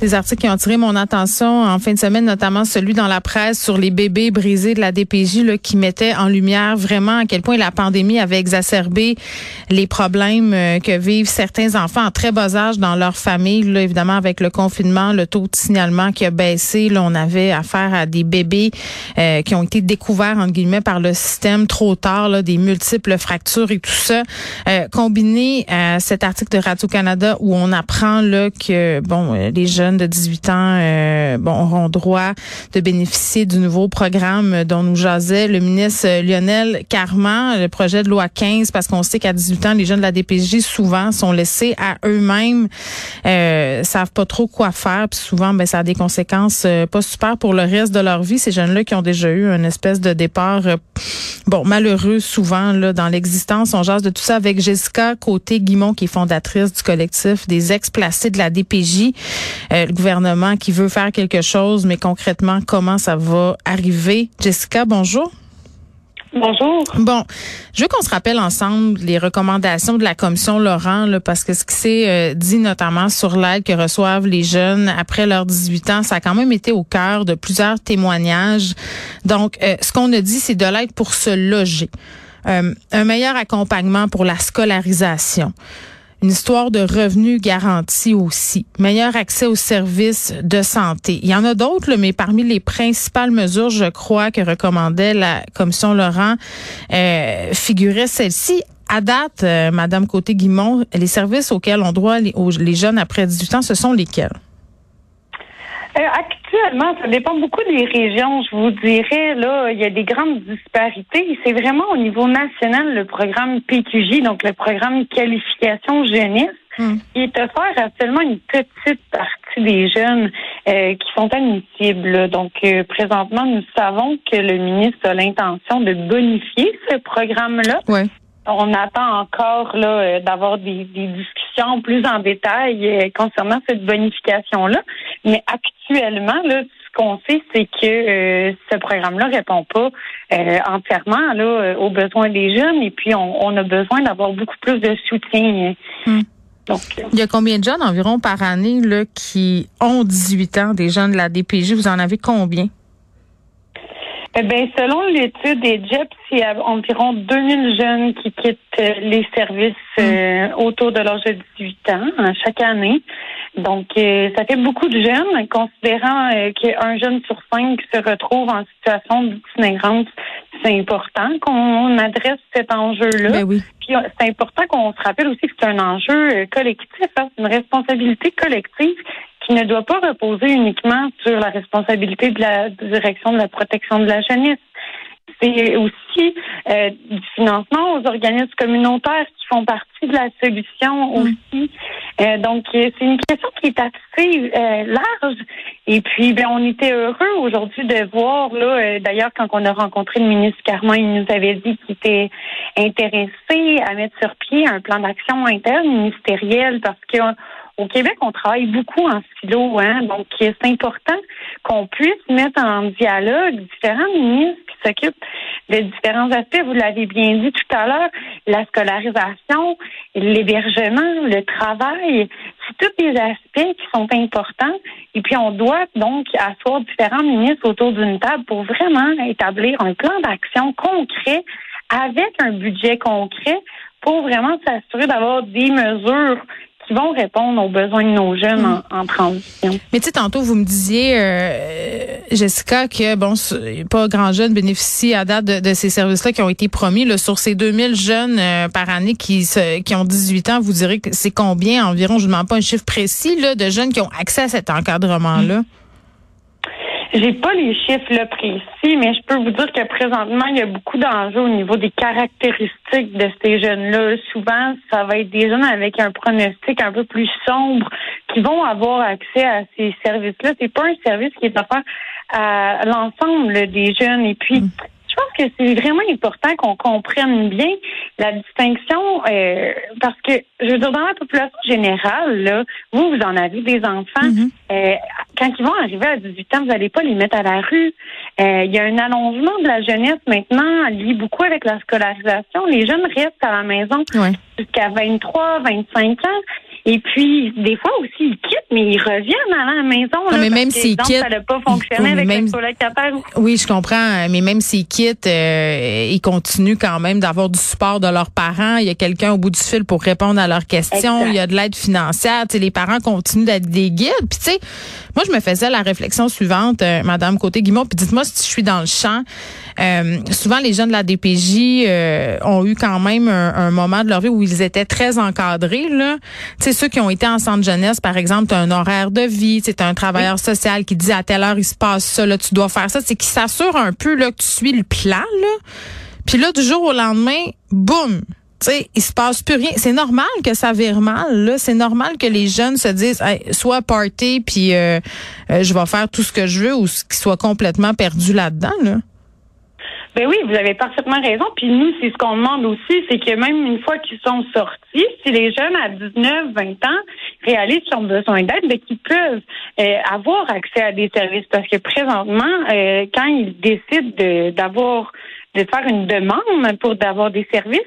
Des articles qui ont attiré mon attention en fin de semaine, notamment celui dans la presse sur les bébés brisés de la DPJ, là, qui mettait en lumière vraiment à quel point la pandémie avait exacerbé les problèmes euh, que vivent certains enfants en très bas âge dans leur famille. Là, évidemment, avec le confinement, le taux de signalement qui a baissé, là, on avait affaire à des bébés euh, qui ont été découverts entre guillemets par le système trop tard, là, des multiples fractures et tout ça. Euh, combiné à cet article de Radio Canada où on apprend là que bon, les jeunes de 18 ans euh, bon, auront droit de bénéficier du nouveau programme dont nous jasait le ministre Lionel Carman, le projet de loi 15, parce qu'on sait qu'à 18 ans, les jeunes de la DPJ souvent sont laissés à eux-mêmes, euh, savent pas trop quoi faire, puis souvent, ben, ça a des conséquences euh, pas super pour le reste de leur vie. Ces jeunes-là qui ont déjà eu une espèce de départ, euh, bon, malheureux souvent là dans l'existence. On jase de tout ça avec Jessica Côté-Guimont, qui est fondatrice du collectif des ex-placés de la DPJ. Euh, le gouvernement qui veut faire quelque chose, mais concrètement, comment ça va arriver? Jessica, bonjour. Bonjour. Bon, je veux qu'on se rappelle ensemble les recommandations de la commission Laurent, là, parce que ce qui s'est euh, dit notamment sur l'aide que reçoivent les jeunes après leurs 18 ans, ça a quand même été au cœur de plusieurs témoignages. Donc, euh, ce qu'on a dit, c'est de l'aide pour se loger, un meilleur accompagnement pour la scolarisation une histoire de revenus garantis aussi, meilleur accès aux services de santé. Il y en a d'autres, mais parmi les principales mesures, je crois, que recommandait la commission Laurent, euh, figurait celle-ci. À date, euh, Madame Côté-Guimont, les services auxquels on doit les, les jeunes après 18 ans, ce sont lesquels? Euh, actuellement, ça dépend beaucoup des régions. Je vous dirais, là, il y a des grandes disparités. C'est vraiment au niveau national le programme PQJ, donc le programme qualification jeunesse, hmm. qui est offert à seulement une petite partie des jeunes euh, qui sont admissibles. Donc, euh, présentement, nous savons que le ministre a l'intention de bonifier ce programme-là. Ouais. On attend encore là euh, d'avoir des, discussions plus en détail euh, concernant cette bonification-là. Mais actuellement, là, ce qu'on sait, c'est que euh, ce programme-là répond pas entièrement là, aux besoins des jeunes et puis on, a besoin d'avoir beaucoup plus de soutien. Hmm. Donc, Il y a combien de jeunes environ par année là, qui ont 18 ans, des jeunes de la DPJ? Vous en avez combien? Eh bien, selon l'étude des JEPS, il y a environ 2000 jeunes qui quittent euh, les services hmm. euh, autour de l'âge de 18 ans hein, chaque année. Donc, euh, ça fait beaucoup de jeunes, considérant qu'un jeune sur cinq se retrouve en situation d'itinérance. C'est important qu'on adresse cet enjeu-là. Ben oui. Puis c'est important qu'on se rappelle aussi que c'est un enjeu collectif, hein, une responsabilité collective qui ne doit pas reposer uniquement sur la responsabilité de la direction de la protection de la jeunesse. C'est aussi euh, du financement aux organismes communautaires qui font partie de la solution aussi. Euh, donc, c'est une question qui est assez euh, large. Et puis, ben, on était heureux aujourd'hui de voir, là, d'ailleurs, quand on a rencontré le ministre Carman, il nous avait dit qu'il était intéressé à mettre sur pied un plan d'action interministériel parce que au Québec, on travaille beaucoup en silo, hein, donc c'est important qu'on puisse mettre en dialogue différents ministres qui s'occupent de différents aspects. Vous l'avez bien dit tout à l'heure, la scolarisation, l'hébergement, le travail, c'est tous des aspects qui sont importants. Et puis, on doit donc asseoir différents ministres autour d'une table pour vraiment établir un plan d'action concret avec un budget concret pour vraiment s'assurer d'avoir des mesures vont répondre aux besoins de nos jeunes en, transition. Mais tu sais, tantôt, vous me disiez, euh, Jessica, que bon, pas grand jeune bénéficie à date de, ces services-là qui ont été promis. Là, sur ces 2000 jeunes euh, par année qui, qui ont 18 ans, vous direz que c'est combien environ, je ne demande pas un chiffre précis, là, de jeunes qui ont accès à cet encadrement-là? J'ai pas les chiffres là, précis, mais je peux vous dire que présentement, il y a beaucoup d'enjeux au niveau des caractéristiques de ces jeunes-là. Souvent, ça va être des jeunes avec un pronostic un peu plus sombre qui vont avoir accès à ces services-là. C'est pas un service qui est offert à l'ensemble des jeunes. Et puis, mm. Je pense que c'est vraiment important qu'on comprenne bien la distinction euh, parce que je veux dire dans la population générale, là, vous vous en avez des enfants. Mm-hmm. Euh, quand ils vont arriver à 18 ans, vous n'allez pas les mettre à la rue. Euh, il y a un allongement de la jeunesse maintenant lié beaucoup avec la scolarisation. Les jeunes restent à la maison jusqu'à 23, 25 ans. Et puis, des fois aussi, ils quittent, mais ils reviennent à la maison. Non, mais même s'ils quittent. Ça n'a pas fonctionné avec même, colocataire. Oui, je comprends. Mais même s'ils quittent, euh, ils continuent quand même d'avoir du support de leurs parents. Il y a quelqu'un au bout du fil pour répondre à leurs questions. Il y a de l'aide financière. Les parents continuent d'être des guides. Puis, tu sais, moi, je me faisais la réflexion suivante, euh, Madame Côté-Guimont, puis dites-moi si je suis dans le champ. Euh, souvent, les jeunes de la DPJ euh, ont eu quand même un, un, moment de leur vie où ils étaient très encadrés. Là. Tu sais, ceux qui ont été en centre jeunesse, par exemple, tu un horaire de vie, tu un travailleur social qui dit à telle heure il se passe ça, là, tu dois faire ça. C'est qui s'assure un peu là, que tu suis le plan. Là. Puis là, du jour au lendemain, boum, tu sais, il se passe plus rien. C'est normal que ça vire mal. Là, c'est normal que les jeunes se disent, soit party, puis euh, euh, je vais faire tout ce que je veux, ou qu'ils soient complètement perdus là-dedans. Là. Ben oui, vous avez parfaitement raison. Puis nous, c'est ce qu'on demande aussi, c'est que même une fois qu'ils sont sortis, si les jeunes à 19, 20 ans réalisent qu'ils ont besoin d'aide, ben qu'ils peuvent euh, avoir accès à des services. Parce que présentement, euh, quand ils décident d'avoir de faire une demande pour d'avoir des services,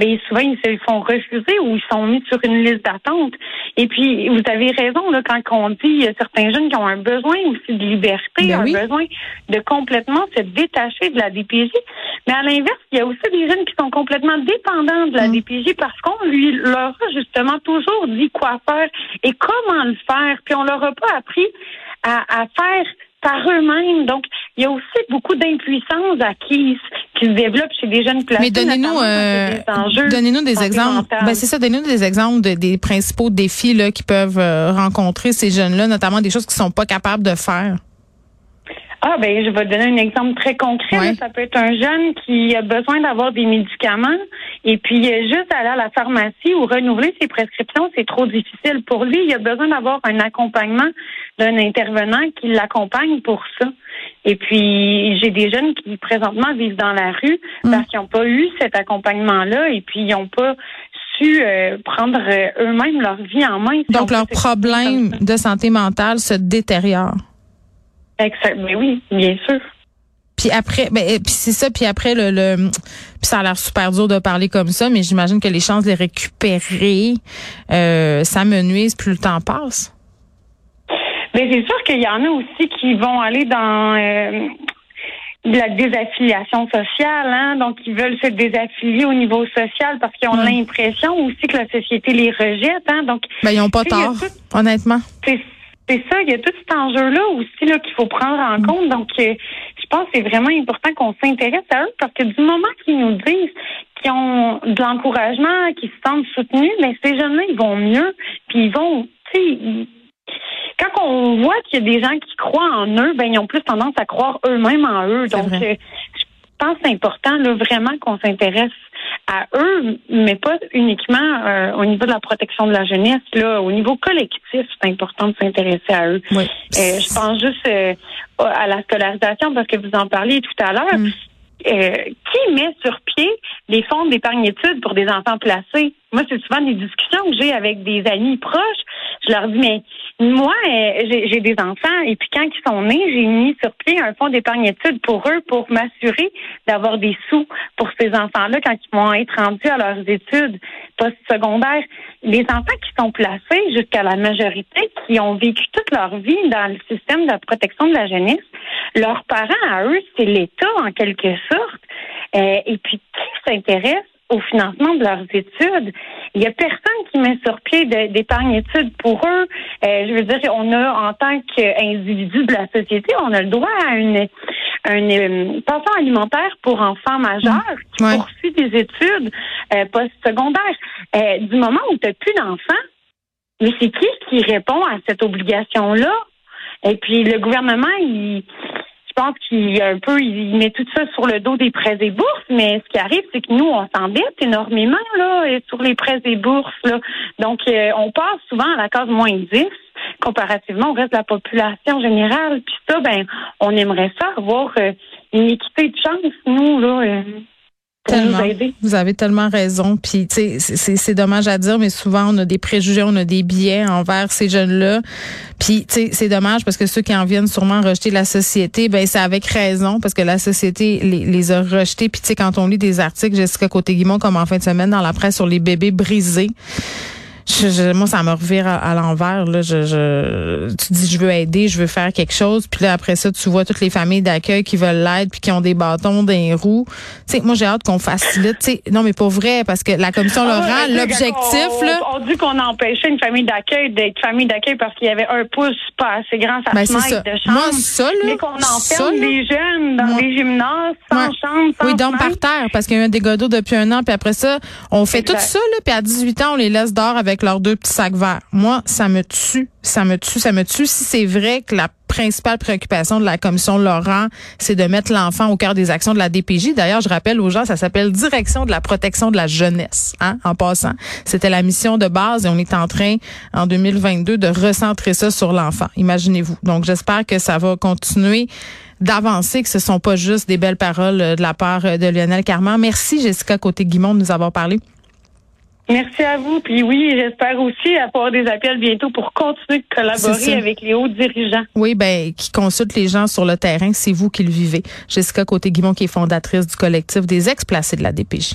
mais souvent ils se font refuser ou ils sont mis sur une liste d'attente. Et puis vous avez raison là quand on dit il y a certains jeunes qui ont un besoin aussi de liberté, ben un besoin de complètement se détacher de la DPJ. Mais à l'inverse, il y a aussi des jeunes qui sont complètement dépendants de la mm. DPJ parce qu'on lui leur a justement toujours dit quoi faire et comment le faire. Puis on leur a pas appris à, à faire par eux-mêmes. Donc, il y a aussi beaucoup d'impuissance acquise qui se développe chez des jeunes placés. Mais donnez-nous euh, donnez-nous des exemples. Ben c'est ça, donnez-nous des exemples des principaux défis là qui peuvent euh, rencontrer ces jeunes-là, notamment des choses qu'ils sont pas capables de faire. Ah ben je vais donner un exemple très concret. Ça peut être un jeune qui a besoin d'avoir des médicaments et puis juste aller à la pharmacie ou renouveler ses prescriptions, c'est trop difficile pour lui. Il a besoin d'avoir un accompagnement d'un intervenant qui l'accompagne pour ça. Et puis j'ai des jeunes qui présentement vivent dans la rue mm. parce qu'ils n'ont pas eu cet accompagnement-là et puis ils n'ont pas su euh, prendre euh, eux-mêmes leur vie en main. Donc leur problème de santé mentale se détériore. Exactement. Mais oui, bien sûr. Puis après, ben, puis c'est ça. Puis après, le, le puis ça a l'air super dur de parler comme ça, mais j'imagine que les chances de les récupérer, euh, ça me nuise plus le temps passe. Mais ben, c'est sûr qu'il y en a aussi qui vont aller dans euh, la désaffiliation sociale, hein, donc ils veulent se désaffilier au niveau social parce qu'ils ont l'impression aussi que la société les rejette, hein, donc. Ben ils n'ont pas tort, honnêtement. C'est ça, il y a tout cet enjeu-là aussi là qu'il faut prendre en mm. compte. Donc, euh, je pense que c'est vraiment important qu'on s'intéresse à eux parce que du moment qu'ils nous disent qu'ils ont de l'encouragement, qu'ils se sentent soutenus, mais ces jeunes-là, ils vont mieux, puis ils vont, tu sais, on voit qu'il y a des gens qui croient en eux, ben ils ont plus tendance à croire eux-mêmes en eux. Donc, euh, je pense que c'est important là, vraiment qu'on s'intéresse à eux, mais pas uniquement euh, au niveau de la protection de la jeunesse. Là, au niveau collectif, c'est important de s'intéresser à eux. Euh, je pense juste euh, à la scolarisation parce que vous en parliez tout à l'heure. Mm. qui met sur pied les fonds d'épargne études pour des enfants placés? Moi, c'est souvent des discussions que j'ai avec des amis proches. Je leur dis, mais moi, euh, j'ai des enfants et puis quand ils sont nés, j'ai mis sur pied un fonds d'épargne études pour eux pour m'assurer d'avoir des sous pour ces enfants-là quand ils vont être rendus à leurs études postsecondaires. Les enfants qui sont placés jusqu'à la majorité, qui ont vécu toute leur vie dans le système de protection de la jeunesse, leurs parents à eux, c'est l'État en quelque sorte. Euh, et puis qui s'intéresse au financement de leurs études. Il y a personne qui met sur pied d'épargne études pour eux. Euh, je veux dire, on a en tant qu'individu de la société, on a le droit à une, une, euh, pension alimentaire pour enfants majeurs qui poursuit des études euh, postsecondaires. Euh, du moment où tu n'as plus d'enfants, mais c'est qui qui répond à cette obligation-là? Et puis le gouvernement, il je pense qu'il un peu, il met tout ça sur le dos des prêts et bourses, mais ce qui arrive, c'est que nous, on s'endette énormément là sur les prêts et bourses. Là. Donc, euh, on passe souvent à la case moins 10 comparativement au reste de la population générale. Puis ça, ben, on aimerait ça avoir euh, une équité de chance, nous, là. Euh, tellement. Vous avez tellement raison. Puis, tu sais, c'est dommage à dire, mais souvent, on a des préjugés, on a des biais envers ces jeunes-là. Puis, tu sais, c'est dommage parce que ceux qui en viennent sûrement rejeter la société, ben c'est avec raison parce que la société les, les a rejetés. Puis, tu sais, quand on lit des articles, Jessica Côté-Guimont, comme en fin de semaine dans la presse sur les bébés brisés, moi, ça me revire à, l'envers. Là, je, je, tu dis, je veux aider, je veux faire quelque chose. Puis là, après ça, tu vois toutes les familles d'accueil qui veulent l'aide puis qui ont des bâtons, des roues. Tu sais, moi, j'ai hâte qu'on facilite. non, mais pas vrai, parce que la commission ah, Laurent, l'objectif, là. On, dit qu'on empêchait une famille d'accueil d'être famille d'accueil parce qu'il y avait un pouce pas assez grand, ça ben, se de chambre. Moi, ça, là. Mais qu'on enferme les jeunes dans les gymnases, sans chambre, sans Oui, donc par terre, parce qu'il y a eu un dégât d'eau depuis un an, puis après ça, on fait tout ça, là, puis à 18 ans, on les laisse dehors avec deux sacs verts. Moi, ça me tue, ça me tue, ça me tue. Si c'est vrai que la principale préoccupation de la commission Laurent, c'est de mettre l'enfant au cœur des actions de la DPJ. D'ailleurs, je rappelle aux gens, ça s'appelle Direction de la protection de la jeunesse, hein, en passant. C'était la mission de base et on est en train, en 2022, de recentrer ça sur l'enfant. Imaginez-vous. Donc, j'espère que ça va continuer d'avancer, que ce sont pas juste des belles paroles de la part de Lionel Carman. Merci, Jessica Côté-Guimond, de nous avoir parlé. Merci à vous. Puis oui, j'espère aussi avoir des appels bientôt pour continuer de collaborer avec les hauts dirigeants. Oui, ben qui consultent les gens sur le terrain, c'est vous qui le vivez. Jessica Côté-Guimont, qui est fondatrice du collectif des ex-placés de la DPJ.